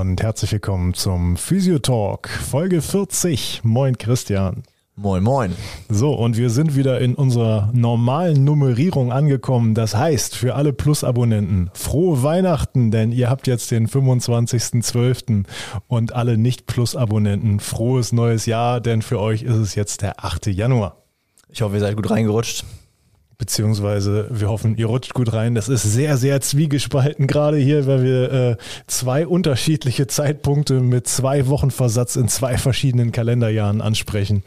und herzlich willkommen zum Physiotalk, Folge 40. Moin Christian. Moin, moin. So, und wir sind wieder in unserer normalen Nummerierung angekommen. Das heißt, für alle Plus-Abonnenten, frohe Weihnachten, denn ihr habt jetzt den 25.12. und alle Nicht-Plus-Abonnenten, frohes neues Jahr, denn für euch ist es jetzt der 8. Januar. Ich hoffe, ihr seid gut reingerutscht beziehungsweise wir hoffen, ihr rutscht gut rein. Das ist sehr, sehr zwiegespalten gerade hier, weil wir äh, zwei unterschiedliche Zeitpunkte mit zwei Wochen Versatz in zwei verschiedenen Kalenderjahren ansprechen.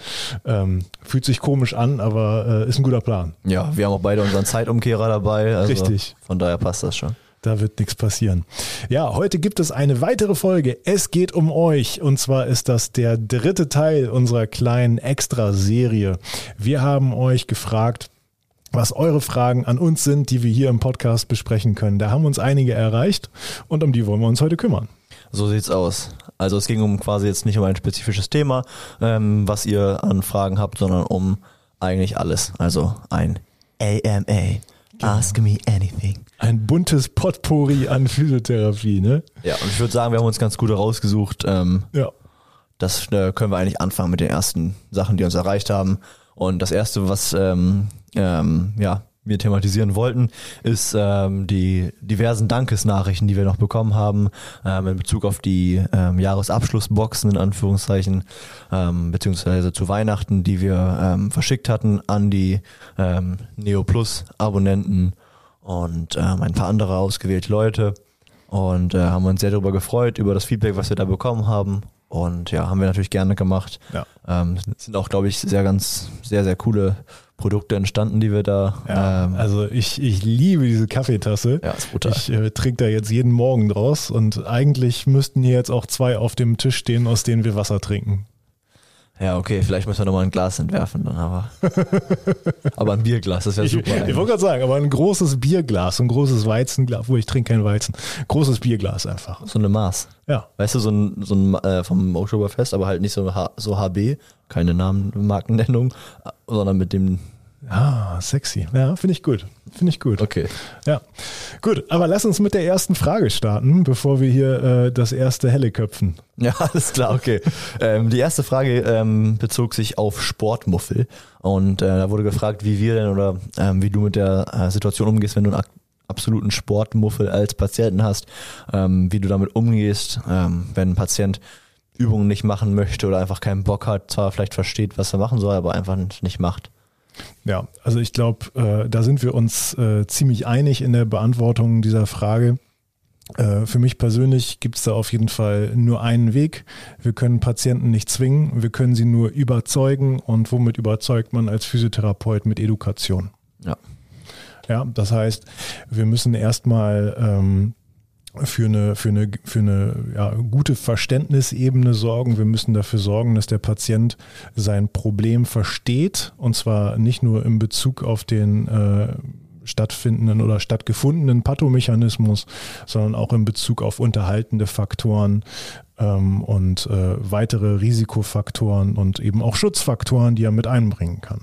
Ähm, fühlt sich komisch an, aber äh, ist ein guter Plan. Ja, wir haben auch beide unseren Zeitumkehrer dabei. Also Richtig. Von daher passt das schon. Da wird nichts passieren. Ja, heute gibt es eine weitere Folge. Es geht um euch. Und zwar ist das der dritte Teil unserer kleinen Extra-Serie. Wir haben euch gefragt, was eure Fragen an uns sind, die wir hier im Podcast besprechen können. Da haben uns einige erreicht und um die wollen wir uns heute kümmern. So sieht's aus. Also es ging um quasi jetzt nicht um ein spezifisches Thema, ähm, was ihr an Fragen habt, sondern um eigentlich alles. Also ein AMA. Genau. Ask me anything. Ein buntes Potpourri an Physiotherapie, ne? Ja, und ich würde sagen, wir haben uns ganz gut herausgesucht. Ähm, ja. Das äh, können wir eigentlich anfangen mit den ersten Sachen, die uns erreicht haben. Und das erste, was ähm, ähm, ja, wir thematisieren wollten, ist ähm, die diversen Dankesnachrichten, die wir noch bekommen haben ähm, in Bezug auf die ähm, Jahresabschlussboxen in Anführungszeichen, ähm, beziehungsweise zu Weihnachten, die wir ähm, verschickt hatten an die ähm, Neo Plus Abonnenten und ähm, ein paar andere ausgewählte Leute. Und äh, haben uns sehr darüber gefreut über das Feedback, was wir da bekommen haben und ja, haben wir natürlich gerne gemacht. Ja. Ähm, sind auch, glaube ich, sehr ganz, sehr, sehr coole Produkte entstanden, die wir da. Ja, ähm, also ich, ich liebe diese Kaffeetasse. Ja, ist brutal. Ich äh, trinke da jetzt jeden Morgen draus und eigentlich müssten hier jetzt auch zwei auf dem Tisch stehen, aus denen wir Wasser trinken. Ja, okay, vielleicht müssen wir nochmal ein Glas entwerfen, dann aber. aber ein Bierglas, das wäre super. Ich, ich wollte gerade sagen, aber ein großes Bierglas, ein großes Weizenglas, wo ich trinke kein Weizen. Großes Bierglas einfach. So eine Maß. Ja. Weißt du, so ein, so ein äh, vom Oktoberfest, aber halt nicht so, H, so HB, keine Namen, Markennennung, sondern mit dem Ah, sexy. Ja, finde ich gut. Finde ich gut. Okay. Ja. Gut, aber lass uns mit der ersten Frage starten, bevor wir hier äh, das erste Helle köpfen. Ja, alles klar, okay. ähm, die erste Frage ähm, bezog sich auf Sportmuffel. Und äh, da wurde gefragt, wie wir denn oder ähm, wie du mit der äh, Situation umgehst, wenn du einen absoluten Sportmuffel als Patienten hast, ähm, wie du damit umgehst, ähm, wenn ein Patient Übungen nicht machen möchte oder einfach keinen Bock hat, zwar vielleicht versteht, was er machen soll, aber einfach nicht macht. Ja, also ich glaube, äh, da sind wir uns äh, ziemlich einig in der Beantwortung dieser Frage. Äh, für mich persönlich gibt es da auf jeden Fall nur einen Weg. Wir können Patienten nicht zwingen, wir können sie nur überzeugen und womit überzeugt man als Physiotherapeut mit Education? Ja. Ja, das heißt, wir müssen erstmal ähm, für eine, für eine, für eine ja, gute Verständnisebene sorgen. Wir müssen dafür sorgen, dass der Patient sein Problem versteht und zwar nicht nur in Bezug auf den äh, stattfindenden oder stattgefundenen Pathomechanismus, sondern auch in Bezug auf unterhaltende Faktoren ähm, und äh, weitere Risikofaktoren und eben auch Schutzfaktoren, die er mit einbringen kann.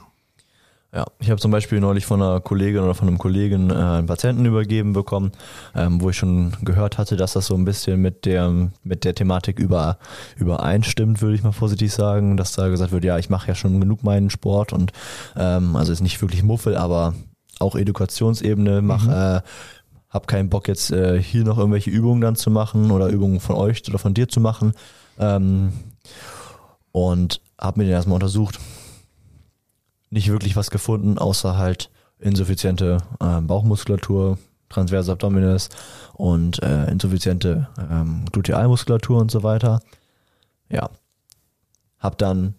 Ja, ich habe zum Beispiel neulich von einer Kollegin oder von einem Kollegen äh, einen Patienten übergeben bekommen, ähm, wo ich schon gehört hatte, dass das so ein bisschen mit der mit der Thematik über übereinstimmt, würde ich mal vorsichtig sagen, dass da gesagt wird, ja, ich mache ja schon genug meinen Sport und ähm, also ist nicht wirklich Muffel, aber auch Edukationsebene, mach mhm. äh, hab keinen Bock jetzt äh, hier noch irgendwelche Übungen dann zu machen oder Übungen von euch oder von dir zu machen ähm, und habe mir den erstmal untersucht nicht wirklich was gefunden, außer halt insuffiziente äh, Bauchmuskulatur, Transverse Abdominis und äh, insuffiziente ähm, Glutealmuskulatur und so weiter. Ja. Hab dann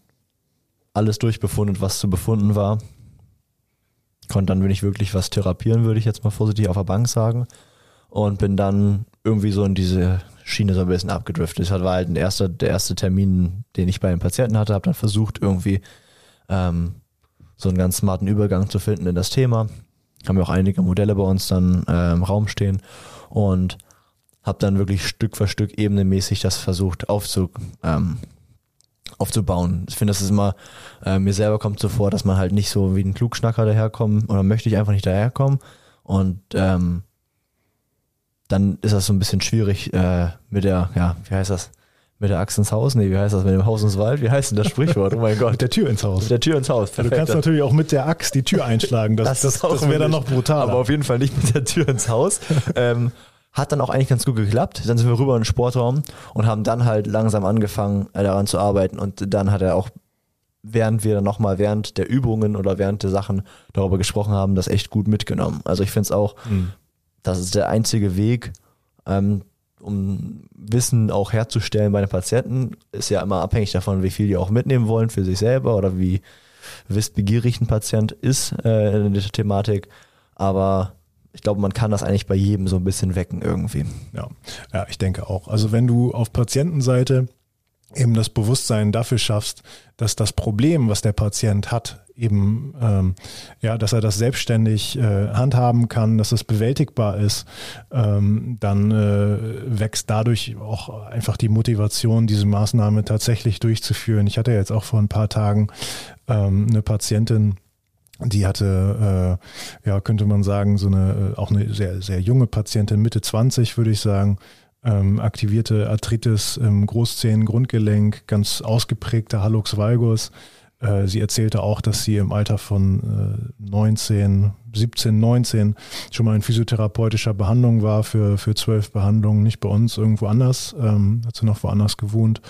alles durchbefunden, was zu befunden war. Konnte dann nicht wirklich was therapieren, würde ich jetzt mal vorsichtig auf der Bank sagen. Und bin dann irgendwie so in diese Schiene so ein bisschen abgedriftet. Das war halt der erste, der erste Termin, den ich bei den Patienten hatte, habe dann versucht, irgendwie ähm, so einen ganz smarten Übergang zu finden in das Thema. Haben ja auch einige Modelle bei uns dann äh, im Raum stehen und habe dann wirklich Stück für Stück ebenemäßig das versucht aufzu, ähm, aufzubauen. Ich finde, das ist immer, äh, mir selber kommt so vor, dass man halt nicht so wie ein Klugschnacker daherkommt oder möchte ich einfach nicht daherkommen und ähm, dann ist das so ein bisschen schwierig äh, mit der, ja, wie heißt das? Mit der Axt ins Haus? Nee, wie heißt das? Mit dem Haus ins Wald? Wie heißt denn das Sprichwort? Oh mein Gott. mit der Tür ins Haus. Mit der Tür ins Haus. Perfekt. Du kannst natürlich auch mit der Axt die Tür einschlagen. Das, das, das, das wäre dann noch brutal. Aber auf jeden Fall nicht mit der Tür ins Haus. ähm, hat dann auch eigentlich ganz gut geklappt. Dann sind wir rüber in den Sportraum und haben dann halt langsam angefangen, äh, daran zu arbeiten. Und dann hat er auch, während wir dann nochmal während der Übungen oder während der Sachen darüber gesprochen haben, das echt gut mitgenommen. Also ich finde es auch, mhm. das ist der einzige Weg, ähm, um Wissen auch herzustellen bei den Patienten, ist ja immer abhängig davon, wie viel die auch mitnehmen wollen für sich selber oder wie wissbegierig ein Patient ist äh, in der Thematik. Aber ich glaube, man kann das eigentlich bei jedem so ein bisschen wecken irgendwie. Ja, ja ich denke auch. Also wenn du auf Patientenseite eben das Bewusstsein dafür schaffst, dass das Problem, was der Patient hat, eben ähm, ja, dass er das selbstständig äh, handhaben kann, dass es bewältigbar ist, ähm, dann äh, wächst dadurch auch einfach die Motivation, diese Maßnahme tatsächlich durchzuführen. Ich hatte jetzt auch vor ein paar Tagen ähm, eine Patientin, die hatte, äh, ja, könnte man sagen, so eine, äh, auch eine sehr, sehr junge Patientin, Mitte 20, würde ich sagen, ähm, aktivierte Arthritis im Großzehengrundgelenk, ganz ausgeprägter Hallux valgus. Äh, sie erzählte auch, dass sie im Alter von äh, 19, 17, 19 schon mal in physiotherapeutischer Behandlung war für, für zwölf Behandlungen, nicht bei uns, irgendwo anders, ähm, hat sie noch woanders gewohnt.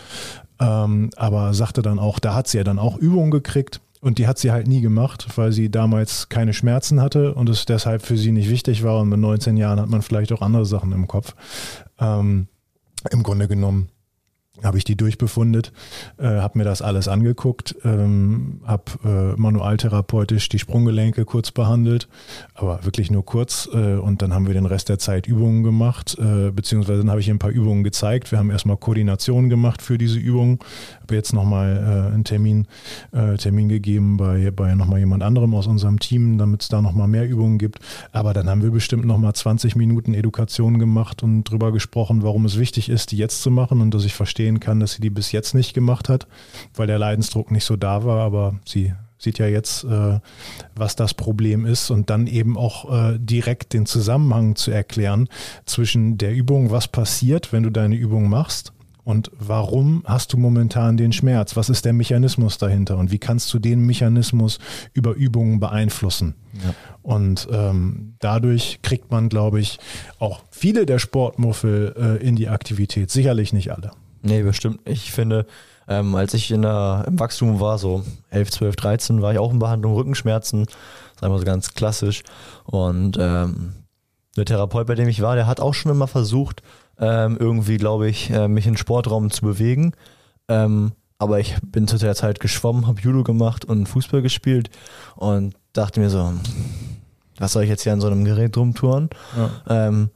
Ähm, aber sagte dann auch, da hat sie ja dann auch Übungen gekriegt und die hat sie halt nie gemacht, weil sie damals keine Schmerzen hatte und es deshalb für sie nicht wichtig war. Und mit 19 Jahren hat man vielleicht auch andere Sachen im Kopf. Ähm, Im Grunde genommen habe ich die durchbefundet, äh, habe mir das alles angeguckt, ähm, habe äh, manualtherapeutisch die Sprunggelenke kurz behandelt, aber wirklich nur kurz äh, und dann haben wir den Rest der Zeit Übungen gemacht, äh, beziehungsweise dann habe ich ein paar Übungen gezeigt. Wir haben erstmal Koordination gemacht für diese Übungen, habe jetzt nochmal äh, einen Termin, äh, Termin gegeben bei, bei nochmal jemand anderem aus unserem Team, damit es da nochmal mehr Übungen gibt, aber dann haben wir bestimmt nochmal 20 Minuten Education gemacht und drüber gesprochen, warum es wichtig ist, die jetzt zu machen und dass ich verstehe, verstehen kann, dass sie die bis jetzt nicht gemacht hat, weil der Leidensdruck nicht so da war, aber sie sieht ja jetzt, äh, was das Problem ist und dann eben auch äh, direkt den Zusammenhang zu erklären zwischen der Übung, was passiert, wenn du deine Übung machst und warum hast du momentan den Schmerz? Was ist der Mechanismus dahinter und wie kannst du den Mechanismus über Übungen beeinflussen? Ja. Und ähm, dadurch kriegt man, glaube ich, auch viele der Sportmuffel äh, in die Aktivität. Sicherlich nicht alle. Nee, bestimmt. Ich finde, ähm, als ich in der, im Wachstum war, so 11, 12, 13, war ich auch in Behandlung Rückenschmerzen. Das ist einfach so ganz klassisch. Und ähm, der Therapeut, bei dem ich war, der hat auch schon immer versucht, ähm, irgendwie, glaube ich, äh, mich in den Sportraum zu bewegen. Ähm, aber ich bin zu der Zeit geschwommen, habe Judo gemacht und Fußball gespielt und dachte mir so, was soll ich jetzt hier an so einem Gerät rumtouren? Ja. Ähm,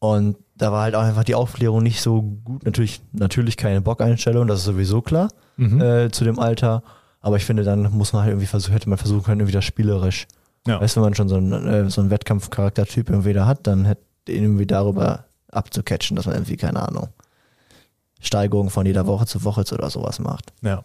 und da war halt auch einfach die Aufklärung nicht so gut. Natürlich, natürlich keine Bockeinstellung, das ist sowieso klar mhm. äh, zu dem Alter. Aber ich finde, dann muss man halt irgendwie versuchen, hätte man versuchen können, irgendwie das spielerisch. Ja. Weißt du, wenn man schon so einen, äh, so einen Wettkampfcharaktertyp irgendwie da hat, dann hätte irgendwie darüber abzucatchen, dass man irgendwie, keine Ahnung, Steigerungen von jeder Woche zu Woche oder sowas macht. Ja.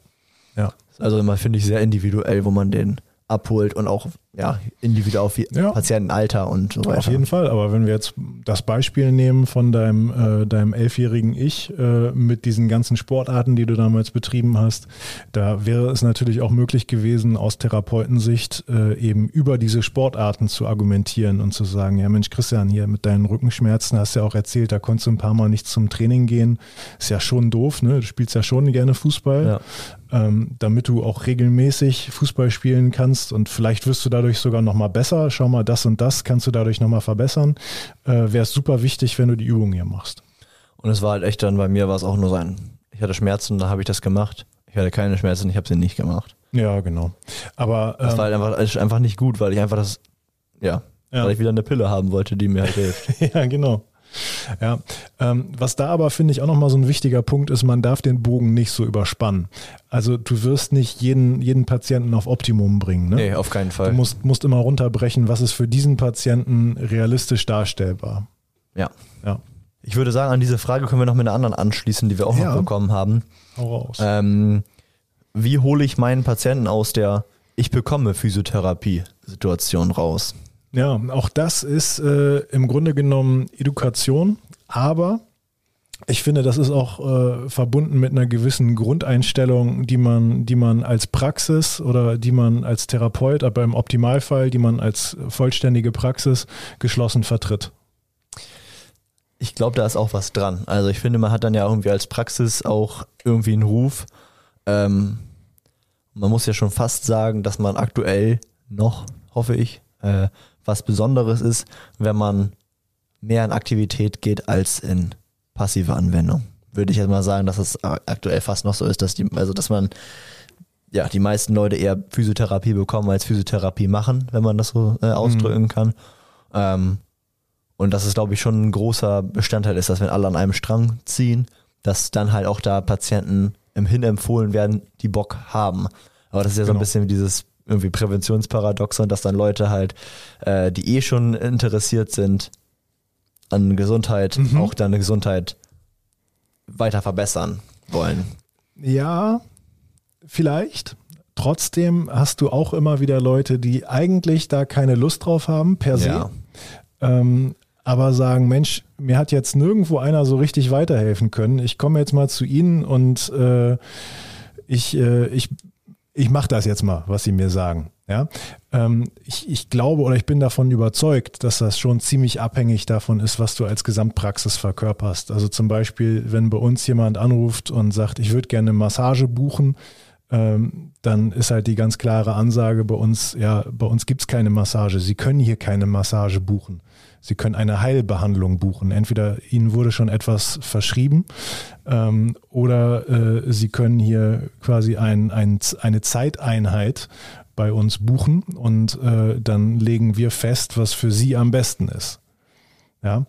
Ja. Also immer finde ich sehr individuell, wo man den abholt und auch ja, individuell auf ja. Patientenalter und so weiter. Auf jeden Fall, aber wenn wir jetzt das Beispiel nehmen von deinem, äh, deinem elfjährigen Ich äh, mit diesen ganzen Sportarten, die du damals betrieben hast, da wäre es natürlich auch möglich gewesen, aus Therapeutensicht äh, eben über diese Sportarten zu argumentieren und zu sagen, ja Mensch Christian, hier mit deinen Rückenschmerzen hast du ja auch erzählt, da konntest du ein paar Mal nicht zum Training gehen. Ist ja schon doof, ne? Du spielst ja schon gerne Fußball. Ja. Ähm, damit du auch regelmäßig Fußball spielen kannst und vielleicht wirst du dadurch sogar nochmal besser. Schau mal, das und das kannst du dadurch nochmal verbessern. Äh, Wäre es super wichtig, wenn du die Übungen hier machst. Und es war halt echt dann, bei mir war es auch nur sein, ich hatte Schmerzen, da habe ich das gemacht. Ich hatte keine Schmerzen, ich habe sie nicht gemacht. Ja, genau. Aber das ähm, war halt einfach, einfach nicht gut, weil ich einfach das, ja, ja, weil ich wieder eine Pille haben wollte, die mir halt hilft. ja, genau. Ja, ähm, was da aber finde ich auch nochmal so ein wichtiger Punkt ist, man darf den Bogen nicht so überspannen. Also du wirst nicht jeden, jeden Patienten auf Optimum bringen. Ne? Nee, auf keinen Fall. Du musst, musst immer runterbrechen, was ist für diesen Patienten realistisch darstellbar. Ja. ja. Ich würde sagen, an diese Frage können wir noch mit einer anderen anschließen, die wir auch ja. noch bekommen haben. Hau raus. Ähm, wie hole ich meinen Patienten aus der Ich bekomme Physiotherapie-Situation raus? Ja, auch das ist äh, im Grunde genommen Education, aber ich finde, das ist auch äh, verbunden mit einer gewissen Grundeinstellung, die man, die man als Praxis oder die man als Therapeut, aber im Optimalfall, die man als vollständige Praxis geschlossen vertritt. Ich glaube, da ist auch was dran. Also ich finde, man hat dann ja irgendwie als Praxis auch irgendwie einen Ruf. Ähm, man muss ja schon fast sagen, dass man aktuell noch, hoffe ich, äh, was Besonderes ist, wenn man mehr in Aktivität geht als in passive Anwendung. Würde ich jetzt mal sagen, dass es aktuell fast noch so ist, dass die, also dass man ja die meisten Leute eher Physiotherapie bekommen als Physiotherapie machen, wenn man das so äh, ausdrücken mhm. kann. Ähm, und dass es, glaube ich, schon ein großer Bestandteil ist, dass wenn alle an einem Strang ziehen, dass dann halt auch da Patienten im Hin empfohlen werden, die Bock haben. Aber das ist ja genau. so ein genau. bisschen dieses irgendwie Präventionsparadoxon, dass dann Leute halt, äh, die eh schon interessiert sind an Gesundheit, mhm. auch deine Gesundheit weiter verbessern wollen. Ja, vielleicht. Trotzdem hast du auch immer wieder Leute, die eigentlich da keine Lust drauf haben, per se. Ja. Ähm, aber sagen, Mensch, mir hat jetzt nirgendwo einer so richtig weiterhelfen können. Ich komme jetzt mal zu Ihnen und äh, ich, äh, ich, ich mache das jetzt mal, was Sie mir sagen. Ja, ähm, ich, ich glaube oder ich bin davon überzeugt, dass das schon ziemlich abhängig davon ist, was du als Gesamtpraxis verkörperst. Also zum Beispiel, wenn bei uns jemand anruft und sagt, ich würde gerne eine Massage buchen, ähm, dann ist halt die ganz klare Ansage bei uns, ja, bei uns gibt's keine Massage. Sie können hier keine Massage buchen. Sie können eine Heilbehandlung buchen. Entweder Ihnen wurde schon etwas verschrieben ähm, oder äh, Sie können hier quasi ein, ein, eine Zeiteinheit bei uns buchen und äh, dann legen wir fest, was für Sie am besten ist. Ja,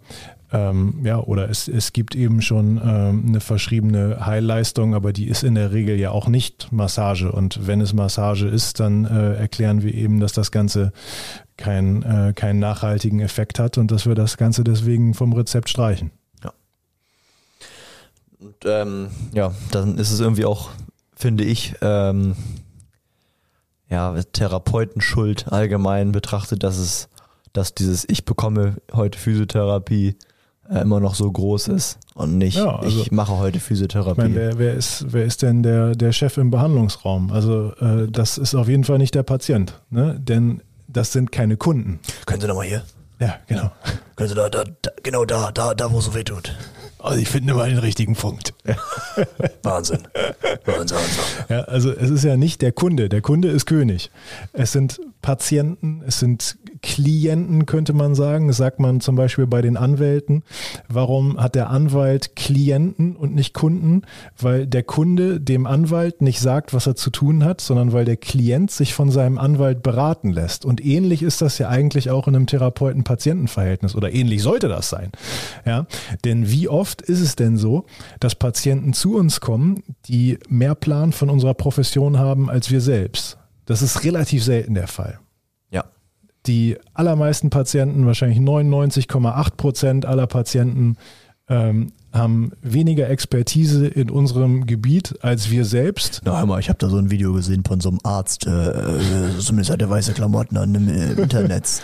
ähm, ja, oder es, es gibt eben schon ähm, eine verschriebene Heilleistung, aber die ist in der Regel ja auch nicht Massage. Und wenn es Massage ist, dann äh, erklären wir eben, dass das Ganze kein, äh, keinen nachhaltigen Effekt hat und dass wir das Ganze deswegen vom Rezept streichen. Ja. Und ähm, ja, dann ist es irgendwie auch, finde ich, ähm, ja, Therapeutenschuld allgemein betrachtet, dass es, dass dieses Ich bekomme heute Physiotherapie äh, immer noch so groß ist und nicht, ja, also, ich mache heute Physiotherapie. Ich meine, wer, wer, ist, wer ist denn der, der Chef im Behandlungsraum? Also äh, das ist auf jeden Fall nicht der Patient, ne? denn das sind keine Kunden. Können Sie nochmal hier? Ja, genau. Können Sie da, da, da genau da, da, da, wo es so weh tut. Also ich finde immer den richtigen Punkt. Ja. Wahnsinn. Wahnsinn. Ja, also es ist ja nicht der Kunde. Der Kunde ist König. Es sind Patienten, es sind Klienten, könnte man sagen. Das sagt man zum Beispiel bei den Anwälten. Warum hat der Anwalt Klienten und nicht Kunden? Weil der Kunde dem Anwalt nicht sagt, was er zu tun hat, sondern weil der Klient sich von seinem Anwalt beraten lässt. Und ähnlich ist das ja eigentlich auch in einem Therapeuten-Patienten-Verhältnis oder ähnlich sollte das sein. Ja, denn wie oft ist es denn so, dass Patienten zu uns kommen, die mehr Plan von unserer Profession haben als wir selbst? Das ist relativ selten der Fall. Die allermeisten Patienten, wahrscheinlich 99,8 Prozent aller Patienten, ähm, haben weniger Expertise in unserem Gebiet als wir selbst. Na, hör mal, ich habe da so ein Video gesehen von so einem Arzt, äh, äh zumindest hat er weiße Klamotten an im äh, Internet.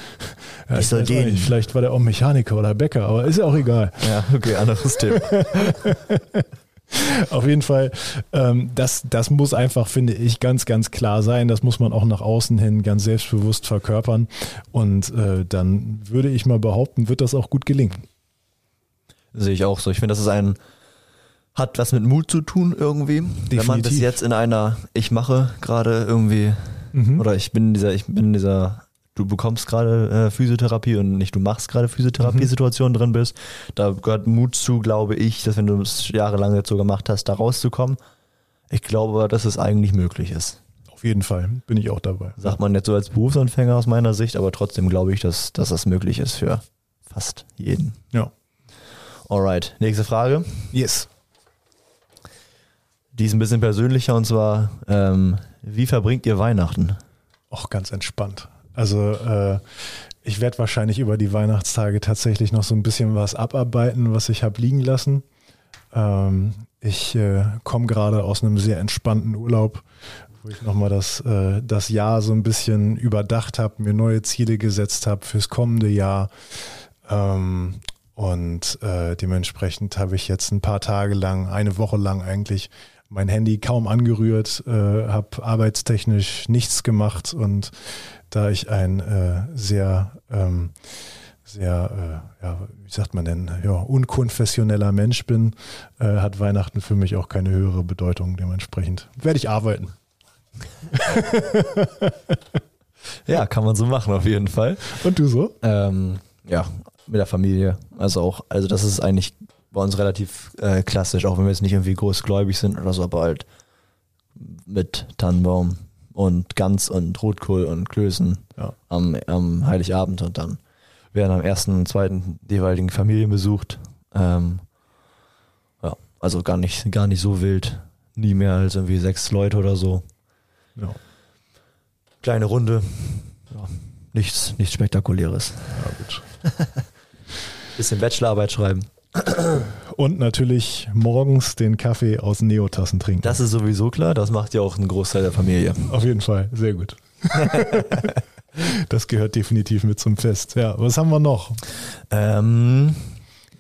ja, ich, ich soll den. Nicht, vielleicht war der auch Mechaniker oder Bäcker, aber ist ja auch egal. Ja, okay, anderes Thema. Auf jeden Fall, ähm, das, das muss einfach, finde ich, ganz, ganz klar sein. Das muss man auch nach außen hin ganz selbstbewusst verkörpern. Und äh, dann würde ich mal behaupten, wird das auch gut gelingen. Sehe ich auch so. Ich finde, das ist ein, hat was mit Mut zu tun irgendwie. Definitiv. Wenn man bis jetzt in einer, ich mache gerade irgendwie, mhm. oder ich bin in dieser, ich bin in dieser du bekommst gerade äh, Physiotherapie und nicht du machst gerade Physiotherapie-Situation mhm. drin bist. Da gehört Mut zu, glaube ich, dass wenn du es jahrelang jetzt so gemacht hast, da rauszukommen. Ich glaube, dass es eigentlich möglich ist. Auf jeden Fall bin ich auch dabei. Sagt man jetzt so als Berufsanfänger aus meiner Sicht, aber trotzdem glaube ich, dass, dass das möglich ist für fast jeden. Ja. Alright, nächste Frage. Yes. Die ist ein bisschen persönlicher und zwar, ähm, wie verbringt ihr Weihnachten? Auch ganz entspannt. Also äh, ich werde wahrscheinlich über die Weihnachtstage tatsächlich noch so ein bisschen was abarbeiten, was ich habe liegen lassen. Ähm, ich äh, komme gerade aus einem sehr entspannten Urlaub, wo ich nochmal das, äh, das Jahr so ein bisschen überdacht habe, mir neue Ziele gesetzt habe fürs kommende Jahr. Ähm, und äh, dementsprechend habe ich jetzt ein paar Tage lang, eine Woche lang eigentlich mein Handy kaum angerührt, äh, habe arbeitstechnisch nichts gemacht und da ich ein äh, sehr, ähm, sehr, äh, ja, wie sagt man denn, ja, unkonfessioneller Mensch bin, äh, hat Weihnachten für mich auch keine höhere Bedeutung. Dementsprechend werde ich arbeiten. ja, kann man so machen auf jeden Fall. Und du so? Ähm, ja, mit der Familie. Also auch, also das ist eigentlich bei uns relativ äh, klassisch, auch wenn wir jetzt nicht irgendwie großgläubig sind oder so, aber halt mit Tannenbaum und Gans und Rotkohl und Klößen ja. am, am Heiligabend und dann werden am ersten und zweiten jeweiligen Familien besucht. Ähm, ja, also gar nicht, gar nicht so wild. Nie mehr als irgendwie sechs Leute oder so. Ja. Kleine Runde. Ja, nichts, nichts Spektakuläres. Ja, gut. Bisschen Bachelorarbeit schreiben. Und natürlich morgens den Kaffee aus Neotassen trinken. Das ist sowieso klar, das macht ja auch einen Großteil der Familie. Auf jeden Fall, sehr gut. das gehört definitiv mit zum Fest. Ja, was haben wir noch? Ähm,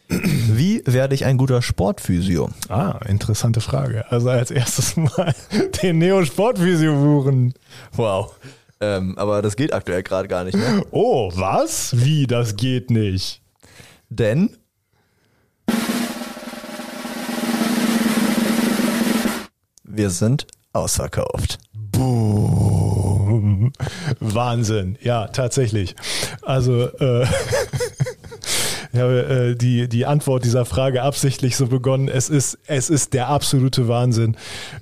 wie werde ich ein guter Sportphysio? Ah, interessante Frage. Also als erstes mal den Neo-Sportphysio buchen. Wow. Ähm, aber das geht aktuell gerade gar nicht mehr. Oh, was? Wie, das geht nicht? Denn wir sind ausverkauft. Boom. Wahnsinn. Ja, tatsächlich. Also äh, Ich habe äh, die, die Antwort dieser Frage absichtlich so begonnen. Es ist, es ist der absolute Wahnsinn.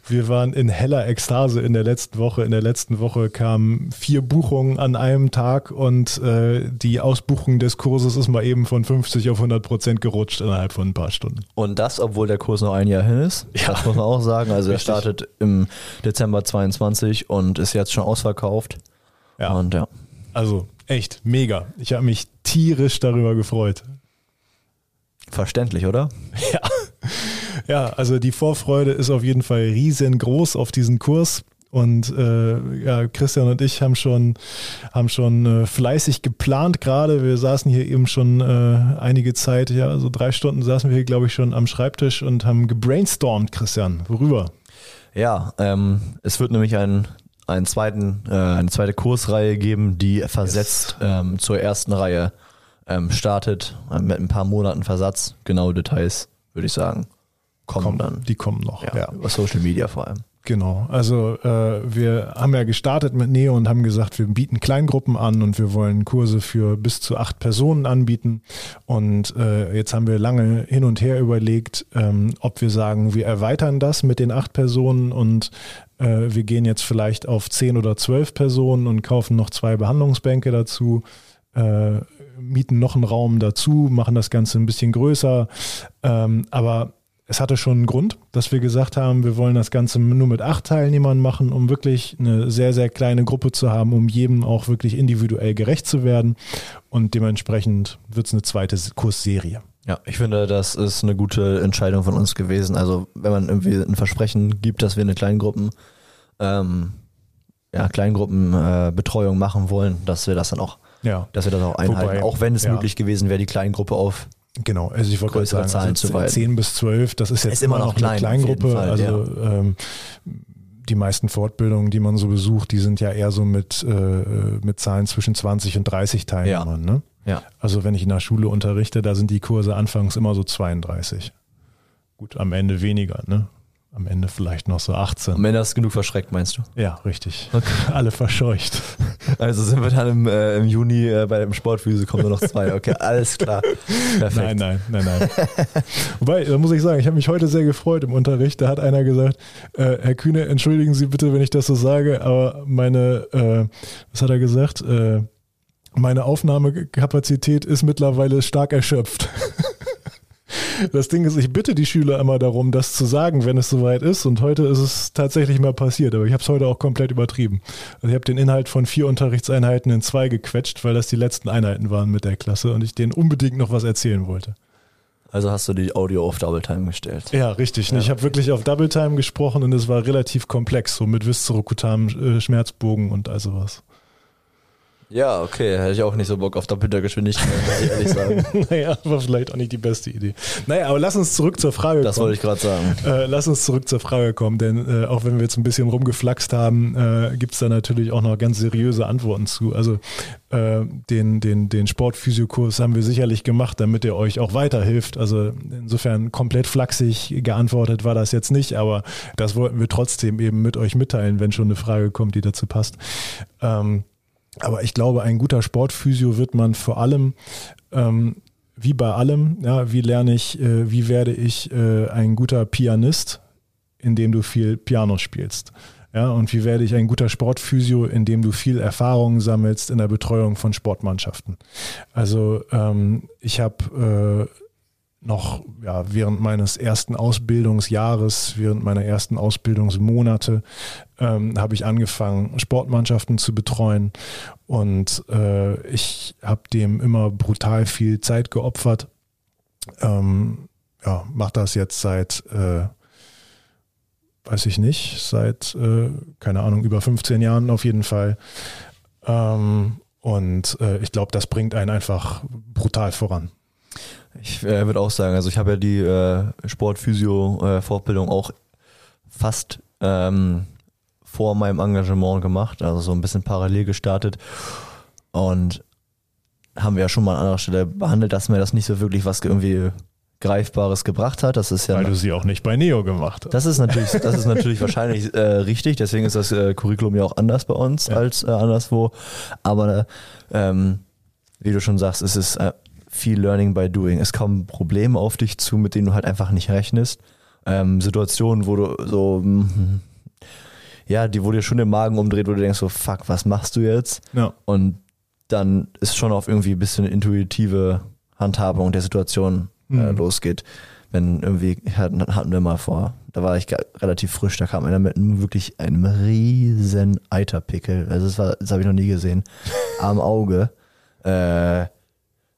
Wir waren in heller Ekstase in der letzten Woche. In der letzten Woche kamen vier Buchungen an einem Tag und äh, die Ausbuchung des Kurses ist mal eben von 50 auf 100 Prozent gerutscht innerhalb von ein paar Stunden. Und das, obwohl der Kurs noch ein Jahr hin ist. Ja. Das muss man auch sagen. Also er startet im Dezember 22 und ist jetzt schon ausverkauft. Ja. Und ja. Also echt mega. Ich habe mich tierisch darüber gefreut. Verständlich, oder? Ja. Ja, also die Vorfreude ist auf jeden Fall riesengroß auf diesen Kurs. Und äh, ja, Christian und ich haben schon, haben schon äh, fleißig geplant gerade. Wir saßen hier eben schon äh, einige Zeit, ja, so also drei Stunden saßen wir hier, glaube ich, schon am Schreibtisch und haben gebrainstormt, Christian. Worüber? Ja, ähm, es wird nämlich ein, einen zweiten, äh, eine zweite Kursreihe geben, die versetzt yes. ähm, zur ersten Reihe ähm, startet äh, mit ein paar Monaten Versatz. Genaue Details, würde ich sagen, kommen, kommen dann. Die kommen noch, ja, ja. Über Social Media vor allem. Genau, also äh, wir haben ja gestartet mit Neo und haben gesagt, wir bieten Kleingruppen an und wir wollen Kurse für bis zu acht Personen anbieten. Und äh, jetzt haben wir lange hin und her überlegt, ähm, ob wir sagen, wir erweitern das mit den acht Personen und äh, wir gehen jetzt vielleicht auf zehn oder zwölf Personen und kaufen noch zwei Behandlungsbänke dazu. Mieten noch einen Raum dazu, machen das Ganze ein bisschen größer. Ähm, aber es hatte schon einen Grund, dass wir gesagt haben, wir wollen das Ganze nur mit acht Teilnehmern machen, um wirklich eine sehr, sehr kleine Gruppe zu haben, um jedem auch wirklich individuell gerecht zu werden. Und dementsprechend wird es eine zweite Kursserie. Ja, ich finde, das ist eine gute Entscheidung von uns gewesen. Also wenn man irgendwie ein Versprechen gibt, dass wir eine Kleingruppen, ähm, ja, Kleingruppenbetreuung äh, machen wollen, dass wir das dann auch ja. dass wir das auch einhalten. Wobei, auch wenn es ja. möglich gewesen wäre, die Kleingruppe auf Genau, also ich wollte größere sagen, also Zahlen also zu 10 bis 12, das ist jetzt ist immer noch klein, eine Kleingruppe. Fall, also ja. ähm, die meisten Fortbildungen, die man so besucht, die sind ja eher so mit, äh, mit Zahlen zwischen 20 und 30 Teilnehmern. Ja. Ne? ja. Also wenn ich in der Schule unterrichte, da sind die Kurse anfangs immer so 32. Gut, am Ende weniger, ne? Am Ende vielleicht noch so 18. Am Ende hast du genug verschreckt, meinst du? Ja, richtig. Okay. Alle verscheucht. Also sind wir dann im, äh, im Juni äh, bei dem Sportfüße kommen nur noch zwei. Okay, alles klar. Perfekt. Nein, nein, nein, nein. Wobei, da muss ich sagen, ich habe mich heute sehr gefreut im Unterricht. Da hat einer gesagt, äh, Herr Kühne, entschuldigen Sie bitte, wenn ich das so sage, aber meine, äh, was hat er gesagt? Äh, meine Aufnahmekapazität ist mittlerweile stark erschöpft. Das Ding ist, ich bitte die Schüler immer darum, das zu sagen, wenn es soweit ist. Und heute ist es tatsächlich mal passiert. Aber ich habe es heute auch komplett übertrieben. Also ich habe den Inhalt von vier Unterrichtseinheiten in zwei gequetscht, weil das die letzten Einheiten waren mit der Klasse und ich denen unbedingt noch was erzählen wollte. Also hast du die Audio auf Double Time gestellt? Ja, richtig. Ja. Ich habe wirklich auf Double Time gesprochen und es war relativ komplex, so mit viszerokutam äh, Schmerzbogen und all sowas. Ja, okay, hätte ich auch nicht so Bock auf doppelte Geschwindigkeit, muss ich ehrlich sagen. naja, war vielleicht auch nicht die beste Idee. Naja, aber lass uns zurück zur Frage das kommen. Das wollte ich gerade sagen. Äh, lass uns zurück zur Frage kommen, denn äh, auch wenn wir jetzt ein bisschen rumgeflaxt haben, äh, gibt es da natürlich auch noch ganz seriöse Antworten zu. Also äh, den, den, den Sportphysiokurs haben wir sicherlich gemacht, damit er euch auch weiterhilft. Also insofern komplett flachsig geantwortet war das jetzt nicht, aber das wollten wir trotzdem eben mit euch mitteilen, wenn schon eine Frage kommt, die dazu passt. Ähm, aber ich glaube, ein guter Sportphysio wird man vor allem ähm, wie bei allem, ja, wie lerne ich, äh, wie werde ich äh, ein guter Pianist, indem du viel Piano spielst. Ja, und wie werde ich ein guter Sportphysio, indem du viel Erfahrung sammelst in der Betreuung von Sportmannschaften. Also ähm, ich habe äh, noch ja, während meines ersten Ausbildungsjahres, während meiner ersten Ausbildungsmonate, ähm, habe ich angefangen, Sportmannschaften zu betreuen. Und äh, ich habe dem immer brutal viel Zeit geopfert. Ähm, ja, mache das jetzt seit, äh, weiß ich nicht, seit, äh, keine Ahnung, über 15 Jahren auf jeden Fall. Ähm, und äh, ich glaube, das bringt einen einfach brutal voran. Ich äh, würde auch sagen, also ich habe ja die äh, Sportphysio-Fortbildung äh, auch fast ähm, vor meinem Engagement gemacht, also so ein bisschen parallel gestartet. Und haben wir ja schon mal an anderer Stelle behandelt, dass mir das nicht so wirklich was irgendwie Greifbares gebracht hat. Das ist ja Weil du sie auch nicht bei Neo gemacht hast. Das ist natürlich, das ist natürlich wahrscheinlich äh, richtig, deswegen ist das äh, Curriculum ja auch anders bei uns ja. als äh, anderswo. Aber ähm, wie du schon sagst, es ist äh, viel Learning by Doing. Es kommen Probleme auf dich zu, mit denen du halt einfach nicht rechnest. Ähm, Situationen, wo du so, mm, ja, die, wo dir schon den Magen umdreht, wo du denkst so, fuck, was machst du jetzt? Ja. Und dann ist schon auf irgendwie ein bisschen intuitive Handhabung der Situation äh, mhm. losgeht. Wenn irgendwie, hatten, hatten wir mal vor, da war ich relativ frisch, da kam einer mit einem wirklich einem riesen Eiterpickel, also das war, das habe ich noch nie gesehen, am Auge. Äh,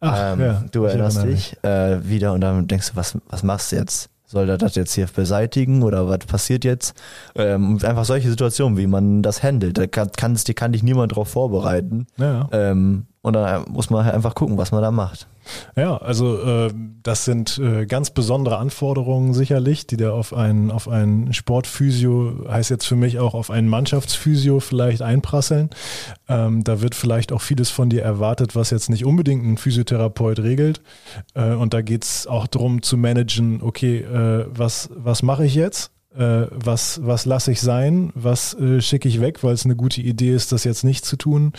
Ach, ähm, ja, du erinnerst dich äh, wieder und dann denkst du, was, was machst du jetzt? Soll er das jetzt hier beseitigen oder was passiert jetzt? Ähm, einfach solche Situationen, wie man das handelt. Da kann, kann, kann dich niemand darauf vorbereiten. Ja. Ähm, und dann muss man halt einfach gucken, was man da macht. Ja, also äh, das sind äh, ganz besondere Anforderungen sicherlich, die da auf einen, auf einen Sportphysio, heißt jetzt für mich auch auf einen Mannschaftsphysio vielleicht einprasseln. Ähm, da wird vielleicht auch vieles von dir erwartet, was jetzt nicht unbedingt ein Physiotherapeut regelt. Äh, und da geht's auch darum zu managen, okay, äh, was, was mache ich jetzt? Äh, was, was lasse ich sein, was äh, schicke ich weg, weil es eine gute Idee ist, das jetzt nicht zu tun.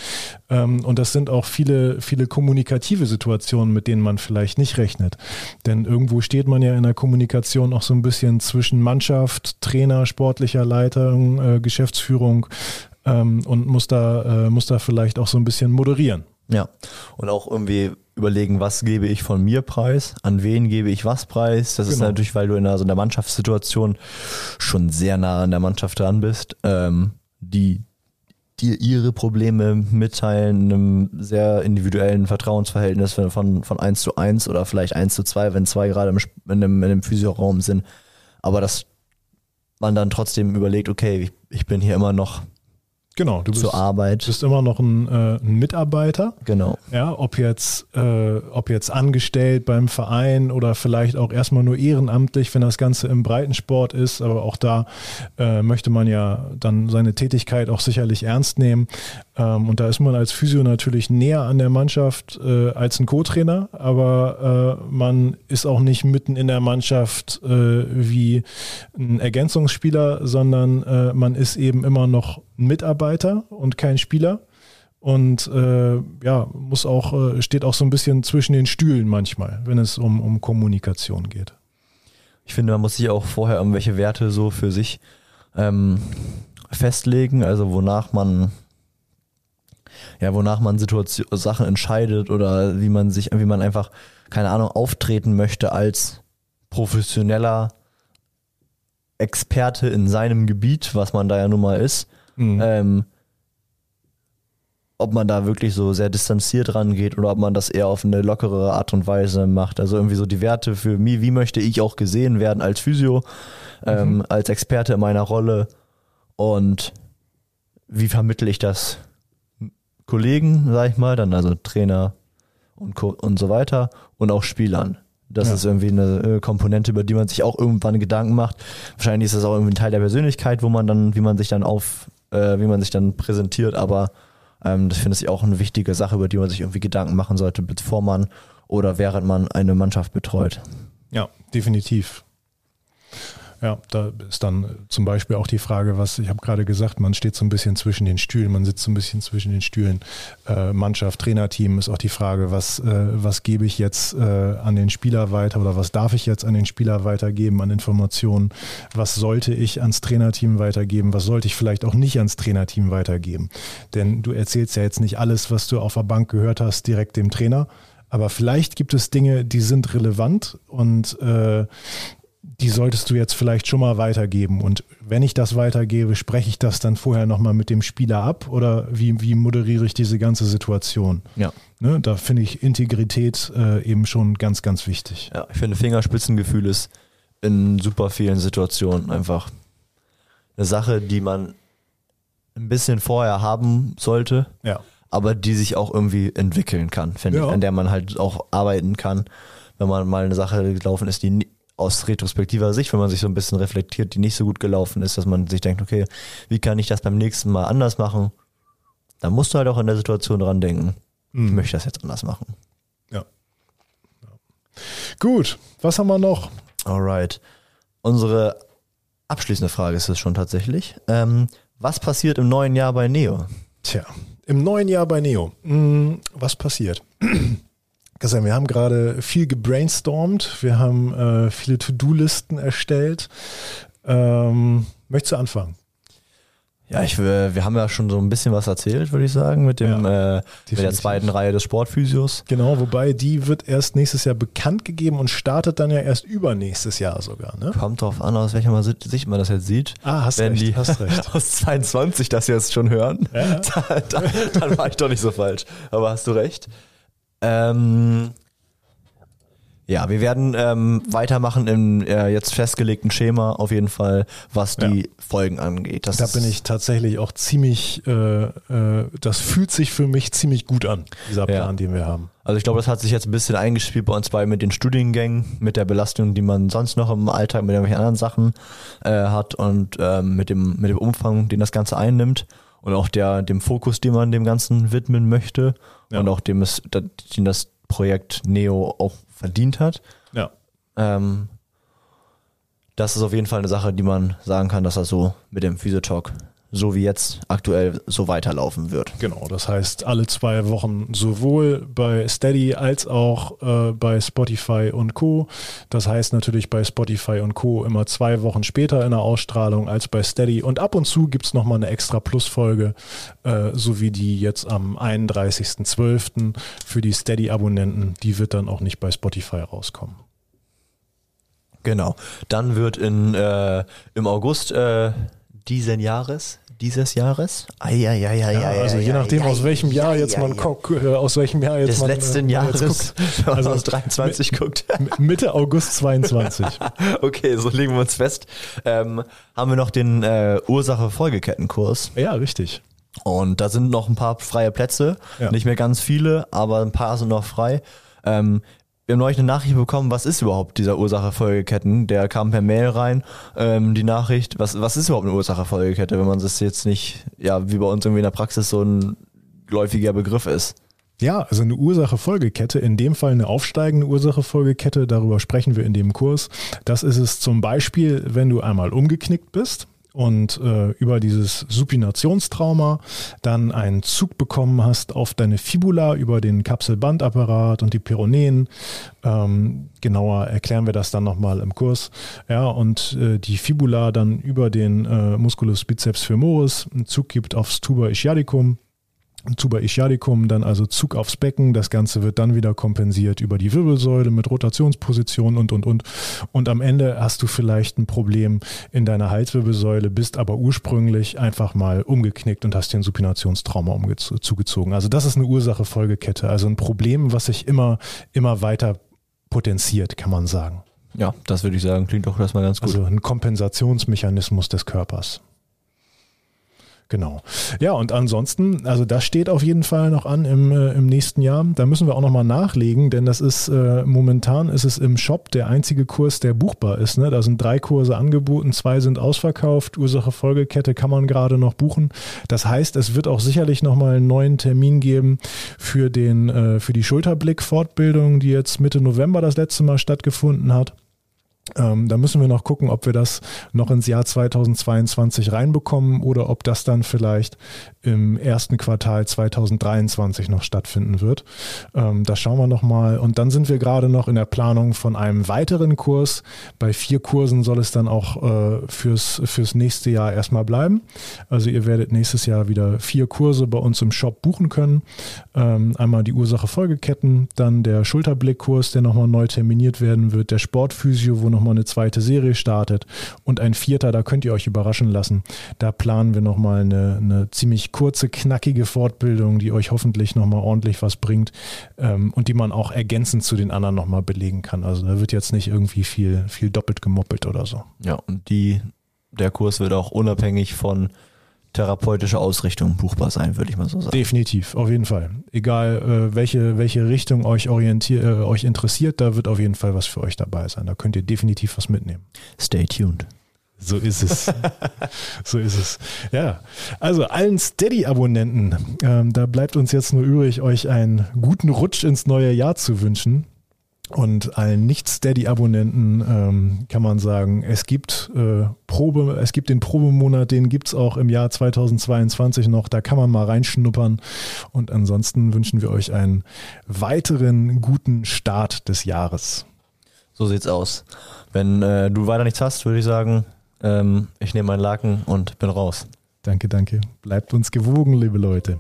Ähm, und das sind auch viele, viele kommunikative Situationen, mit denen man vielleicht nicht rechnet. Denn irgendwo steht man ja in der Kommunikation auch so ein bisschen zwischen Mannschaft, Trainer, sportlicher Leiter, äh, Geschäftsführung ähm, und muss da, äh, muss da vielleicht auch so ein bisschen moderieren. Ja, und auch irgendwie überlegen, was gebe ich von mir preis, an wen gebe ich was preis. Das genau. ist natürlich, weil du in einer, so einer Mannschaftssituation schon sehr nah an der Mannschaft dran bist, ähm, die dir ihre Probleme mitteilen, in einem sehr individuellen Vertrauensverhältnis von, von 1 zu 1 oder vielleicht 1 zu 2, wenn zwei gerade im, in einem, in einem Physioraum sind. Aber dass man dann trotzdem überlegt, okay, ich, ich bin hier immer noch Genau, du bist, zur Arbeit. bist immer noch ein, äh, ein Mitarbeiter. Genau. Ja, ob jetzt, äh, ob jetzt angestellt beim Verein oder vielleicht auch erstmal nur ehrenamtlich, wenn das Ganze im Breitensport ist. Aber auch da äh, möchte man ja dann seine Tätigkeit auch sicherlich ernst nehmen. Ähm, und da ist man als Physio natürlich näher an der Mannschaft äh, als ein Co-Trainer, aber äh, man ist auch nicht mitten in der Mannschaft äh, wie ein Ergänzungsspieler, sondern äh, man ist eben immer noch ein Mitarbeiter und kein Spieler. Und äh, ja, muss auch, äh, steht auch so ein bisschen zwischen den Stühlen manchmal, wenn es um, um Kommunikation geht. Ich finde, man muss sich auch vorher irgendwelche Werte so für sich ähm, festlegen, also wonach man ja, wonach man Situation, Sachen entscheidet oder wie man sich, wie man einfach, keine Ahnung, auftreten möchte als professioneller Experte in seinem Gebiet, was man da ja nun mal ist. Mhm. Ähm, ob man da wirklich so sehr distanziert rangeht oder ob man das eher auf eine lockere Art und Weise macht. Also irgendwie so die Werte für mich, wie möchte ich auch gesehen werden als Physio, ähm, mhm. als Experte in meiner Rolle und wie vermittle ich das Kollegen, sag ich mal, dann also Trainer und, und so weiter und auch Spielern. Das ja. ist irgendwie eine äh, Komponente, über die man sich auch irgendwann Gedanken macht. Wahrscheinlich ist das auch irgendwie ein Teil der Persönlichkeit, wo man dann, wie man sich dann auf, äh, wie man sich dann präsentiert, aber ähm, das finde ich auch eine wichtige Sache, über die man sich irgendwie Gedanken machen sollte, bevor man oder während man eine Mannschaft betreut. Ja, definitiv. Ja, da ist dann zum Beispiel auch die Frage, was ich habe gerade gesagt, man steht so ein bisschen zwischen den Stühlen, man sitzt so ein bisschen zwischen den Stühlen. Äh, Mannschaft, Trainerteam ist auch die Frage, was, äh, was gebe ich jetzt äh, an den Spieler weiter oder was darf ich jetzt an den Spieler weitergeben an Informationen? Was sollte ich ans Trainerteam weitergeben? Was sollte ich vielleicht auch nicht ans Trainerteam weitergeben? Denn du erzählst ja jetzt nicht alles, was du auf der Bank gehört hast, direkt dem Trainer. Aber vielleicht gibt es Dinge, die sind relevant und äh, die solltest du jetzt vielleicht schon mal weitergeben. Und wenn ich das weitergebe, spreche ich das dann vorher nochmal mit dem Spieler ab oder wie, wie moderiere ich diese ganze Situation? Ja. Ne, da finde ich Integrität äh, eben schon ganz, ganz wichtig. Ja, ich finde Fingerspitzengefühl ist in super vielen Situationen einfach eine Sache, die man ein bisschen vorher haben sollte, ja. aber die sich auch irgendwie entwickeln kann, finde ja. ich, an der man halt auch arbeiten kann, wenn man mal eine Sache gelaufen ist, die aus retrospektiver Sicht, wenn man sich so ein bisschen reflektiert, die nicht so gut gelaufen ist, dass man sich denkt, okay, wie kann ich das beim nächsten Mal anders machen? Da musst du halt auch in der Situation dran denken, mhm. ich möchte das jetzt anders machen. Ja. ja. Gut, was haben wir noch? Alright. Unsere abschließende Frage ist es schon tatsächlich. Ähm, was passiert im neuen Jahr bei Neo? Tja, im neuen Jahr bei Neo. Hm, was passiert? Gesagt, wir haben gerade viel gebrainstormt, wir haben äh, viele To-Do-Listen erstellt. Ähm, möchtest du anfangen? Ja, ich, wir haben ja schon so ein bisschen was erzählt, würde ich sagen, mit dem ja, äh, mit der zweiten Reihe des Sportphysios. Genau, wobei die wird erst nächstes Jahr bekannt gegeben und startet dann ja erst übernächstes Jahr sogar. Ne? Kommt drauf an, aus welcher Sicht man das jetzt sieht. Ah, hast Wenn recht, die hast recht. aus 22 das jetzt schon hören, ja. dann, dann, dann war ich doch nicht so falsch. Aber hast du recht. Ähm, ja, wir werden ähm, weitermachen im äh, jetzt festgelegten Schema auf jeden Fall, was die ja. Folgen angeht. Das da bin ich tatsächlich auch ziemlich, äh, äh, das fühlt sich für mich ziemlich gut an, dieser Plan, ja. den wir haben. Also ich glaube, das hat sich jetzt ein bisschen eingespielt bei uns bei mit den Studiengängen, mit der Belastung, die man sonst noch im Alltag mit irgendwelchen anderen Sachen äh, hat und ähm, mit, dem, mit dem Umfang, den das Ganze einnimmt und auch der, dem Fokus, den man dem Ganzen widmen möchte ja. und auch dem es, den das Projekt Neo auch verdient hat. Ja. Ähm, das ist auf jeden Fall eine Sache, die man sagen kann, dass das so mit dem Physiotalk so wie jetzt aktuell so weiterlaufen wird. Genau, das heißt alle zwei Wochen sowohl bei Steady als auch äh, bei Spotify und Co. Das heißt natürlich bei Spotify und Co. immer zwei Wochen später in der Ausstrahlung als bei Steady und ab und zu gibt es nochmal eine extra Plusfolge, äh, so wie die jetzt am 31.12. für die Steady-Abonnenten, die wird dann auch nicht bei Spotify rauskommen. Genau, dann wird in, äh, im August äh, diesen Jahres, dieses Jahres. Eieieiei, ja, also je nachdem, aus welchem Jahr jetzt man guckt, äh, aus welchem Jahr jetzt Des man letzten äh, Jahres, guckt. also aus 23 guckt. Mitte August 22. okay, so legen wir uns fest. Ähm, haben wir noch den äh, Ursache-Folgekettenkurs. Ja, richtig. Und da sind noch ein paar freie Plätze. Ja. Nicht mehr ganz viele, aber ein paar sind noch frei. Ähm, wir haben neulich eine Nachricht bekommen, was ist überhaupt dieser Ursache-Folgeketten? Der kam per Mail rein, ähm, die Nachricht, was, was ist überhaupt eine Ursache-Folgekette, wenn man das jetzt nicht, ja, wie bei uns irgendwie in der Praxis so ein läufiger Begriff ist. Ja, also eine Ursache-Folgekette, in dem Fall eine aufsteigende Ursache-Folgekette, darüber sprechen wir in dem Kurs. Das ist es zum Beispiel, wenn du einmal umgeknickt bist, und äh, über dieses Supinationstrauma dann einen Zug bekommen hast auf deine Fibula über den Kapselbandapparat und die Peroneen. Ähm, genauer erklären wir das dann nochmal im Kurs. Ja, und äh, die Fibula dann über den äh, Musculus biceps femoris einen Zug gibt aufs Tuba ischiadicum Tuba ischiadicum, dann also Zug aufs Becken. Das Ganze wird dann wieder kompensiert über die Wirbelsäule mit Rotationspositionen und, und, und. Und am Ende hast du vielleicht ein Problem in deiner Halswirbelsäule, bist aber ursprünglich einfach mal umgeknickt und hast den Supinationstrauma zugezogen. Also das ist eine Ursache-Folgekette. Also ein Problem, was sich immer, immer weiter potenziert, kann man sagen. Ja, das würde ich sagen, klingt doch erstmal ganz gut. Also ein Kompensationsmechanismus des Körpers. Genau. Ja, und ansonsten, also das steht auf jeden Fall noch an im, äh, im nächsten Jahr. Da müssen wir auch nochmal nachlegen, denn das ist äh, momentan ist es im Shop der einzige Kurs, der buchbar ist. Ne? Da sind drei Kurse angeboten, zwei sind ausverkauft. Ursache Folgekette kann man gerade noch buchen. Das heißt, es wird auch sicherlich nochmal einen neuen Termin geben für den äh, für die Schulterblick-Fortbildung, die jetzt Mitte November das letzte Mal stattgefunden hat. Ähm, da müssen wir noch gucken, ob wir das noch ins Jahr 2022 reinbekommen oder ob das dann vielleicht im ersten Quartal 2023 noch stattfinden wird. Ähm, das schauen wir nochmal. Und dann sind wir gerade noch in der Planung von einem weiteren Kurs. Bei vier Kursen soll es dann auch äh, fürs, fürs nächste Jahr erstmal bleiben. Also ihr werdet nächstes Jahr wieder vier Kurse bei uns im Shop buchen können. Ähm, einmal die Ursache-Folgeketten, dann der Schulterblick-Kurs, der nochmal neu terminiert werden wird, der Sportphysio, wo nochmal eine zweite Serie startet und ein vierter, da könnt ihr euch überraschen lassen. Da planen wir nochmal eine, eine ziemlich kurze, knackige Fortbildung, die euch hoffentlich nochmal ordentlich was bringt ähm, und die man auch ergänzend zu den anderen nochmal belegen kann. Also da wird jetzt nicht irgendwie viel, viel doppelt gemoppelt oder so. Ja, und die, der Kurs wird auch unabhängig von therapeutischer Ausrichtung buchbar sein, würde ich mal so sagen. Definitiv, auf jeden Fall. Egal äh, welche, welche Richtung euch orientiert, äh, euch interessiert, da wird auf jeden Fall was für euch dabei sein. Da könnt ihr definitiv was mitnehmen. Stay tuned. So ist es. so ist es. Ja, also allen Steady-Abonnenten, ähm, da bleibt uns jetzt nur übrig, euch einen guten Rutsch ins neue Jahr zu wünschen. Und allen Nicht-Steady-Abonnenten ähm, kann man sagen, es gibt äh, Probe, es gibt den Probemonat, den gibt's auch im Jahr 2022 noch, da kann man mal reinschnuppern. Und ansonsten wünschen wir euch einen weiteren guten Start des Jahres. So sieht's aus. Wenn äh, du weiter nichts hast, würde ich sagen, ähm, ich nehme meinen Laken und bin raus. Danke, danke. Bleibt uns gewogen, liebe Leute.